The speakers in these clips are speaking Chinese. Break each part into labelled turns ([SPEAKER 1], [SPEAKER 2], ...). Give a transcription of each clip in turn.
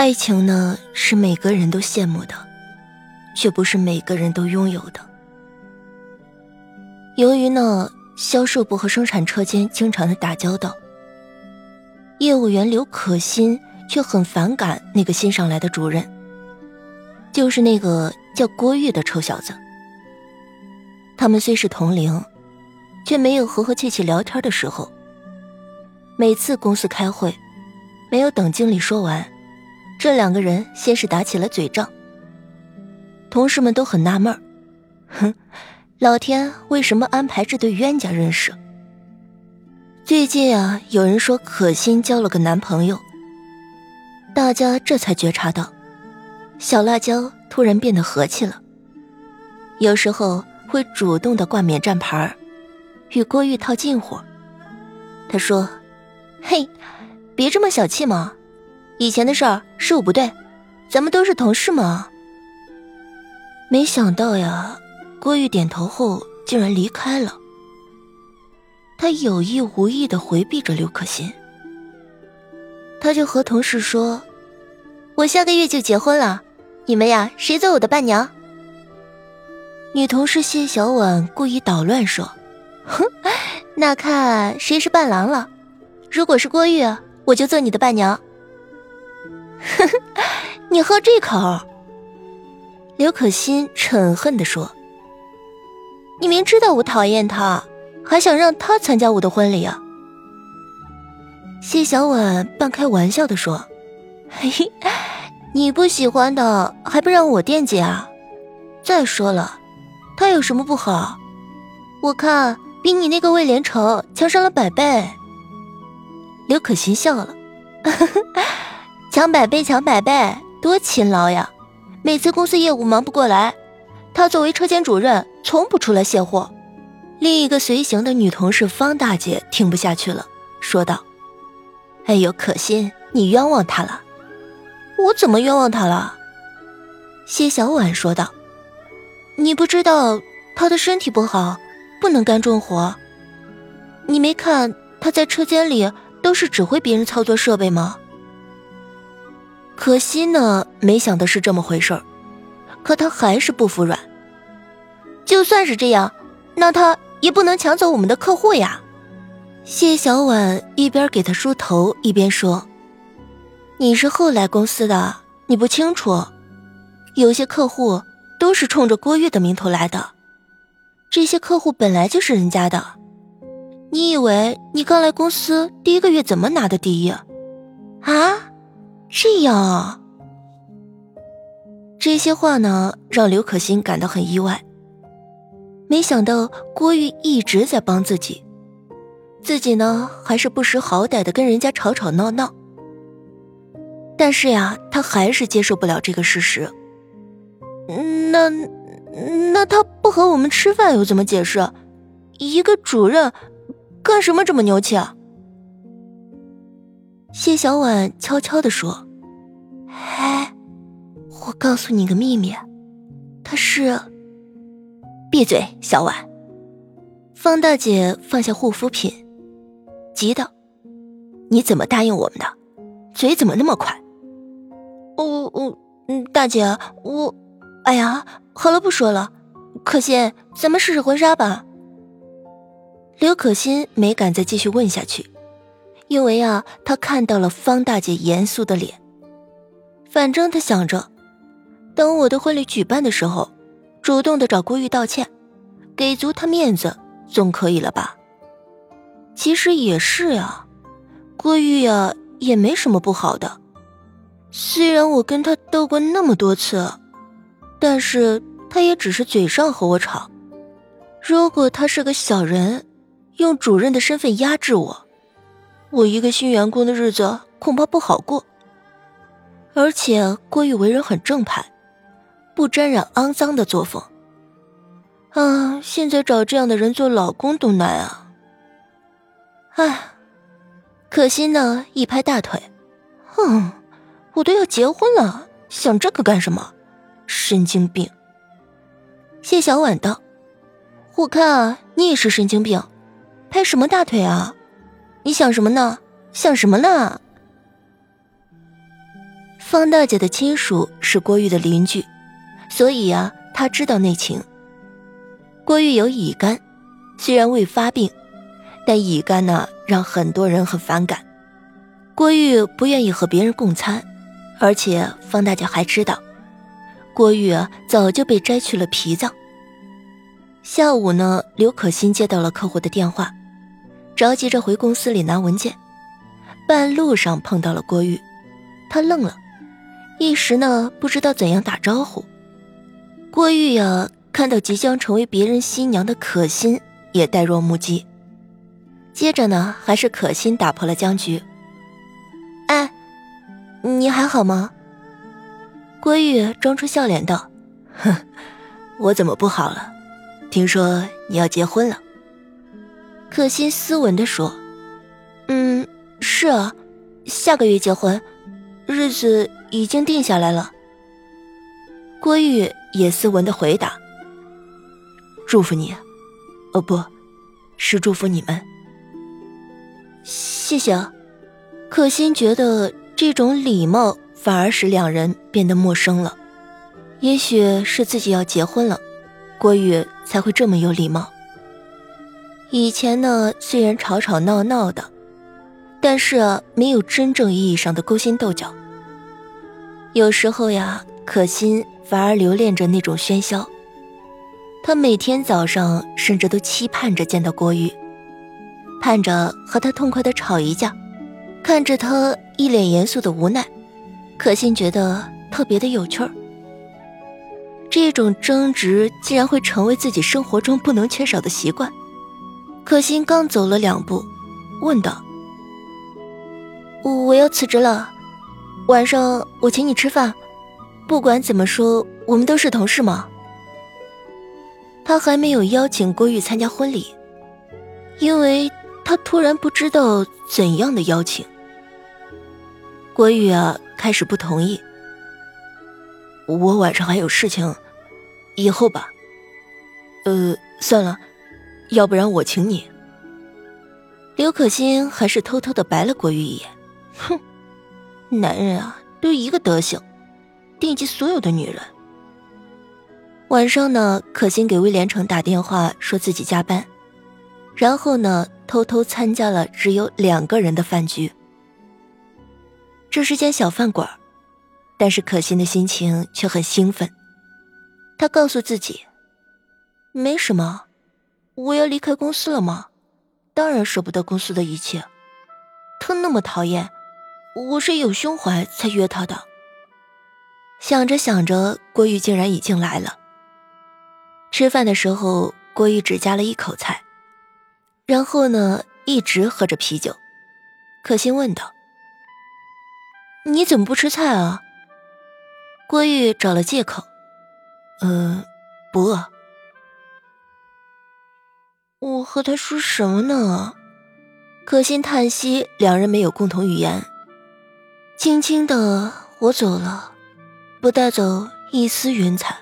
[SPEAKER 1] 爱情呢，是每个人都羡慕的，却不是每个人都拥有的。由于呢，销售部和生产车间经常的打交道，业务员刘可欣却很反感那个新上来的主任，就是那个叫郭玉的臭小子。他们虽是同龄，却没有和和气气聊天的时候。每次公司开会，没有等经理说完。这两个人先是打起了嘴仗，同事们都很纳闷哼，老天为什么安排这对冤家认识？最近啊，有人说可心交了个男朋友，大家这才觉察到，小辣椒突然变得和气了，有时候会主动的挂免战牌与郭玉套近乎。他说：“嘿，别这么小气嘛。”以前的事儿是我不对，咱们都是同事嘛。没想到呀，郭玉点头后竟然离开了。他有意无意的回避着刘可心，他就和同事说：“我下个月就结婚了，你们呀，谁做我的伴娘？”女同事谢小婉故意捣乱说：“哼，那看谁是伴郎了。如果是郭玉，我就做你的伴娘。”呵呵，你喝这口？刘可心嗔恨地说：“你明知道我讨厌他，还想让他参加我的婚礼啊？”谢小婉半开玩笑的说：“嘿嘿，你不喜欢的还不让我惦记啊？再说了，他有什么不好？我看比你那个魏连城强上了百倍。”刘可心笑了，呵呵。强百倍，强百倍，多勤劳呀！每次公司业务忙不过来，他作为车间主任，从不出来卸货。另一个随行的女同事方大姐听不下去了，说道：“哎呦，可心，你冤枉他了！我怎么冤枉他了？”谢小婉说道：“你不知道他的身体不好，不能干重活。你没看他在车间里都是指挥别人操作设备吗？”可惜呢，没想的是这么回事儿，可他还是不服软。就算是这样，那他也不能抢走我们的客户呀。谢小婉一边给他梳头，一边说：“你是后来公司的，你不清楚，有些客户都是冲着郭玉的名头来的，这些客户本来就是人家的。你以为你刚来公司第一个月怎么拿的第一？啊？”这样啊，这些话呢，让刘可心感到很意外。没想到郭玉一直在帮自己，自己呢还是不识好歹的跟人家吵吵闹闹。但是呀，他还是接受不了这个事实。那那他不和我们吃饭又怎么解释？一个主任干什么这么牛气啊？谢小婉悄悄地说：“哎，我告诉你个秘密，他是……闭嘴，小婉。”方大姐放下护肤品，急道：“你怎么答应我们的？嘴怎么那么快？”“我……我……嗯，大姐，我……哎呀，好了，不说了。可心，咱们试试婚纱吧。”刘可心没敢再继续问下去。因为啊，他看到了方大姐严肃的脸。反正他想着，等我的婚礼举办的时候，主动的找郭玉道歉，给足他面子，总可以了吧？其实也是呀，郭玉呀也没什么不好的。虽然我跟他斗过那么多次，但是他也只是嘴上和我吵。如果他是个小人，用主任的身份压制我。我一个新员工的日子恐怕不好过，而且郭玉为人很正派，不沾染肮脏的作风。啊，现在找这样的人做老公都难啊！哎，可惜呢，一拍大腿，哼，我都要结婚了，想这个干什么？神经病！谢小婉道：“我看你也是神经病，拍什么大腿啊？”你想什么呢？想什么呢？方大姐的亲属是郭玉的邻居，所以啊，他知道内情。郭玉有乙肝，虽然未发病，但乙肝呢让很多人很反感。郭玉不愿意和别人共餐，而且方大姐还知道，郭玉啊早就被摘去了脾脏。下午呢，刘可欣接到了客户的电话，着急着回公司里拿文件，半路上碰到了郭玉，他愣了。一时呢，不知道怎样打招呼。郭玉呀，看到即将成为别人新娘的可心，也呆若木鸡。接着呢，还是可心打破了僵局。哎，你还好吗？郭玉装出笑脸道：“
[SPEAKER 2] 哼，我怎么不好了？听说你要结婚了。”
[SPEAKER 1] 可心斯文地说：“嗯，是啊，下个月结婚。”日子已经定下来了。
[SPEAKER 2] 郭玉也斯文的回答：“祝福你，哦，不是祝福你们。”
[SPEAKER 1] 谢谢。可心觉得这种礼貌反而使两人变得陌生了。也许是自己要结婚了，郭玉才会这么有礼貌。以前呢，虽然吵吵闹闹的，但是啊没有真正意义上的勾心斗角。有时候呀，可心反而留恋着那种喧嚣。他每天早上甚至都期盼着见到郭玉，盼着和他痛快的吵一架。看着他一脸严肃的无奈，可心觉得特别的有趣儿。这种争执竟然会成为自己生活中不能缺少的习惯。可心刚走了两步，问道：“我要辞职了。”晚上我请你吃饭，不管怎么说，我们都是同事嘛。他还没有邀请郭玉参加婚礼，因为他突然不知道怎样的邀请。郭玉啊，开始不同意。
[SPEAKER 2] 我晚上还有事情，以后吧。呃，算了，要不然我请你。
[SPEAKER 1] 刘可欣还是偷偷的白了郭玉一眼，哼。男人啊，都一个德行，惦记所有的女人。晚上呢，可心给威廉城打电话，说自己加班，然后呢，偷偷参加了只有两个人的饭局。这是间小饭馆，但是可心的心情却很兴奋。她告诉自己，没什么，我要离开公司了吗？当然舍不得公司的一切。他那么讨厌。我是有胸怀才约他的。想着想着，郭玉竟然已经来了。吃饭的时候，郭玉只夹了一口菜，然后呢，一直喝着啤酒。可心问道：“你怎么不吃菜啊？”郭玉找了借口：“
[SPEAKER 2] 嗯，不饿。”
[SPEAKER 1] 我和他说什么呢？可心叹息，两人没有共同语言。轻轻的，我走了，不带走一丝云彩。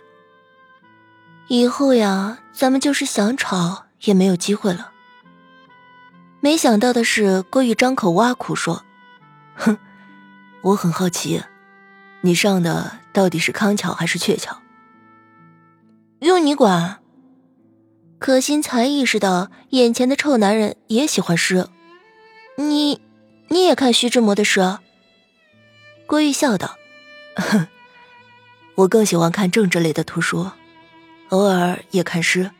[SPEAKER 1] 以后呀，咱们就是想吵也没有机会了。没想到的是，郭玉张口挖苦说：“
[SPEAKER 2] 哼，我很好奇，你上的到底是康桥还是鹊桥？”
[SPEAKER 1] 用你管？可心才意识到，眼前的臭男人也喜欢诗。你，你也看徐志摩的诗？郭玉笑道：“
[SPEAKER 2] 我更喜欢看政治类的图书，偶尔也看诗。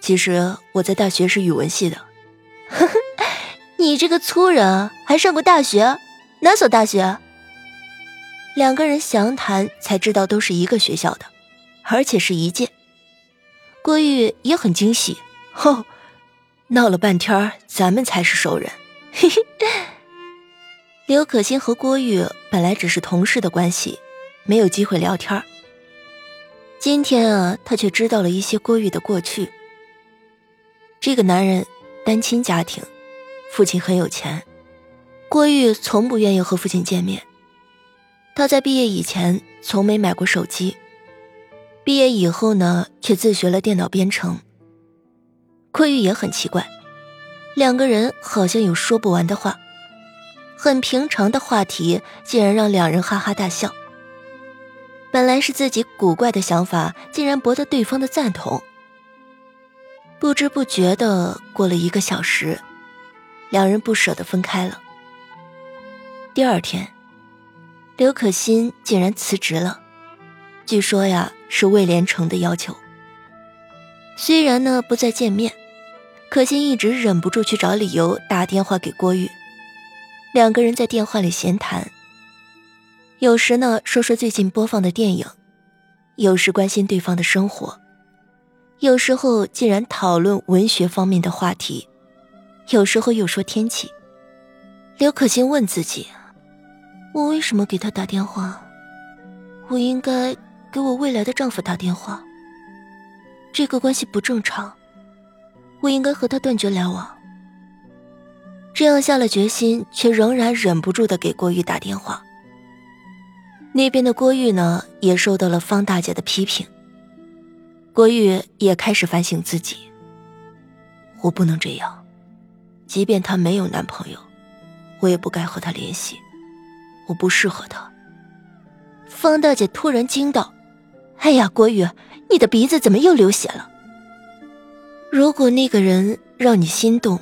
[SPEAKER 2] 其实我在大学是语文系的。”“
[SPEAKER 1] 你这个粗人，还上过大学？哪所大学？”两个人详谈才知道都是一个学校的，而且是一届。郭玉也很惊喜：“
[SPEAKER 2] 吼，闹了半天，咱们才是熟人。”嘿嘿。
[SPEAKER 1] 刘可欣和郭玉本来只是同事的关系，没有机会聊天今天啊，他却知道了一些郭玉的过去。这个男人单亲家庭，父亲很有钱。郭玉从不愿意和父亲见面。他在毕业以前从没买过手机，毕业以后呢，却自学了电脑编程。郭玉也很奇怪，两个人好像有说不完的话。很平常的话题竟然让两人哈哈大笑。本来是自己古怪的想法，竟然博得对方的赞同。不知不觉的过了一个小时，两人不舍得分开了。第二天，刘可欣竟然辞职了，据说呀是魏连成的要求。虽然呢不再见面，可欣一直忍不住去找理由打电话给郭玉，两个人在电话里闲谈。有时呢，说说最近播放的电影；有时关心对方的生活；有时候竟然讨论文学方面的话题；有时候又说天气。刘可欣问自己：我为什么给他打电话？我应该给我未来的丈夫打电话。这个关系不正常，我应该和他断绝来往。这样下了决心，却仍然忍不住的给郭玉打电话。那边的郭玉呢，也受到了方大姐的批评。郭玉也开始反省自己。我不能这样，即便她没有男朋友，我也不该和她联系。我不适合她。方大姐突然惊道：“哎呀，郭宇，你的鼻子怎么又流血了？如果那个人让你心动，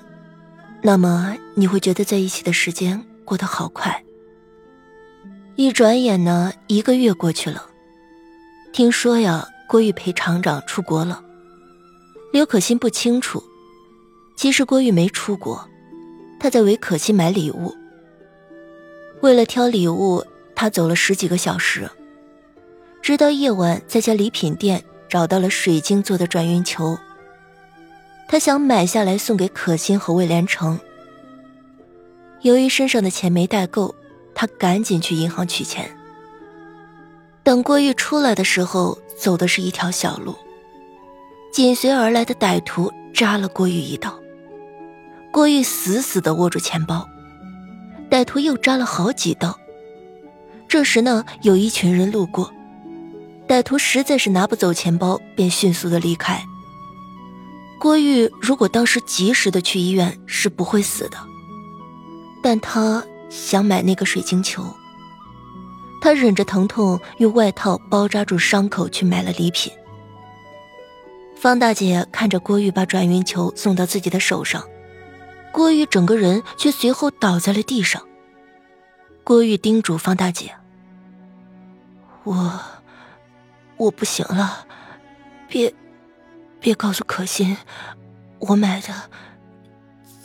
[SPEAKER 1] 那么你会觉得在一起的时间过得好快。”一转眼呢，一个月过去了。听说呀，郭玉陪厂长出国了。刘可欣不清楚，其实郭玉没出国，他在为可心买礼物。为了挑礼物，他走了十几个小时，直到夜晚，在家礼品店找到了水晶做的转运球。他想买下来送给可心和魏连成。由于身上的钱没带够。他赶紧去银行取钱。等郭玉出来的时候，走的是一条小路。紧随而来的歹徒扎了郭玉一刀，郭玉死死地握住钱包，歹徒又扎了好几刀。这时呢，有一群人路过，歹徒实在是拿不走钱包，便迅速的离开。郭玉如果当时及时的去医院，是不会死的，但他。想买那个水晶球，他忍着疼痛用外套包扎住伤口去买了礼品。方大姐看着郭玉把转运球送到自己的手上，郭玉整个人却随后倒在了地上。郭玉叮嘱方大姐：“我，我不行了，别，别告诉可心，我买的，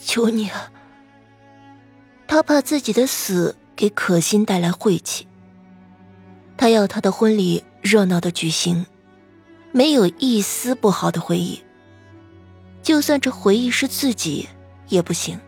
[SPEAKER 1] 求你了。”他怕自己的死给可心带来晦气。他要他的婚礼热闹的举行，没有一丝不好的回忆。就算这回忆是自己，也不行。